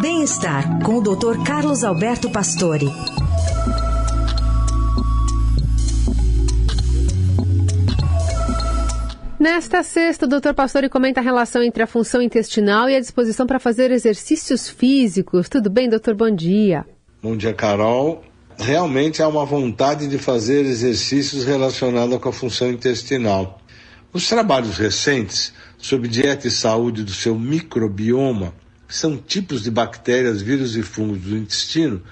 Bem-estar com o Dr. Carlos Alberto Pastore. Nesta sexta, o Dr. Pastore comenta a relação entre a função intestinal e a disposição para fazer exercícios físicos. Tudo bem, doutor? Bom dia. Bom dia, Carol. Realmente há uma vontade de fazer exercícios relacionados com a função intestinal. Os trabalhos recentes sobre dieta e saúde do seu microbioma, são tipos de bactérias, vírus e fungos do intestino,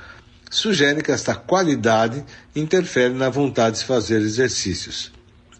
sugerem que esta qualidade interfere na vontade de fazer exercícios.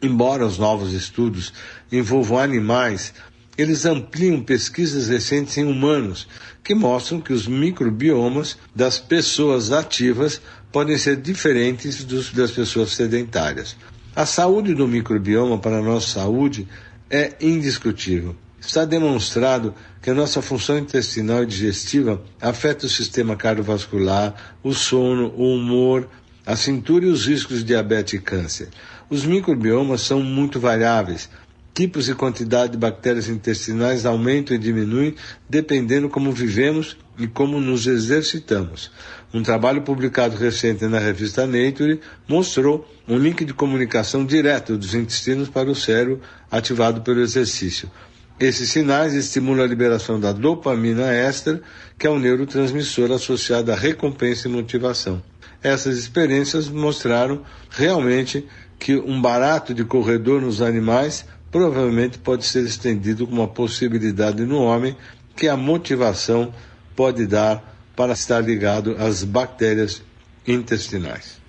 Embora os novos estudos envolvam animais, eles ampliam pesquisas recentes em humanos que mostram que os microbiomas das pessoas ativas podem ser diferentes dos das pessoas sedentárias. A saúde do microbioma para a nossa saúde é indiscutível. Está demonstrado que a nossa função intestinal e digestiva afeta o sistema cardiovascular, o sono, o humor, a cintura e os riscos de diabetes e câncer. Os microbiomas são muito variáveis. Tipos e quantidade de bactérias intestinais aumentam e diminuem dependendo como vivemos e como nos exercitamos. Um trabalho publicado recente na revista Nature mostrou um link de comunicação direto dos intestinos para o cérebro ativado pelo exercício. Esses sinais estimulam a liberação da dopamina éster, que é um neurotransmissor associado à recompensa e motivação. Essas experiências mostraram realmente que um barato de corredor nos animais provavelmente pode ser estendido com uma possibilidade no homem que a motivação pode dar para estar ligado às bactérias intestinais.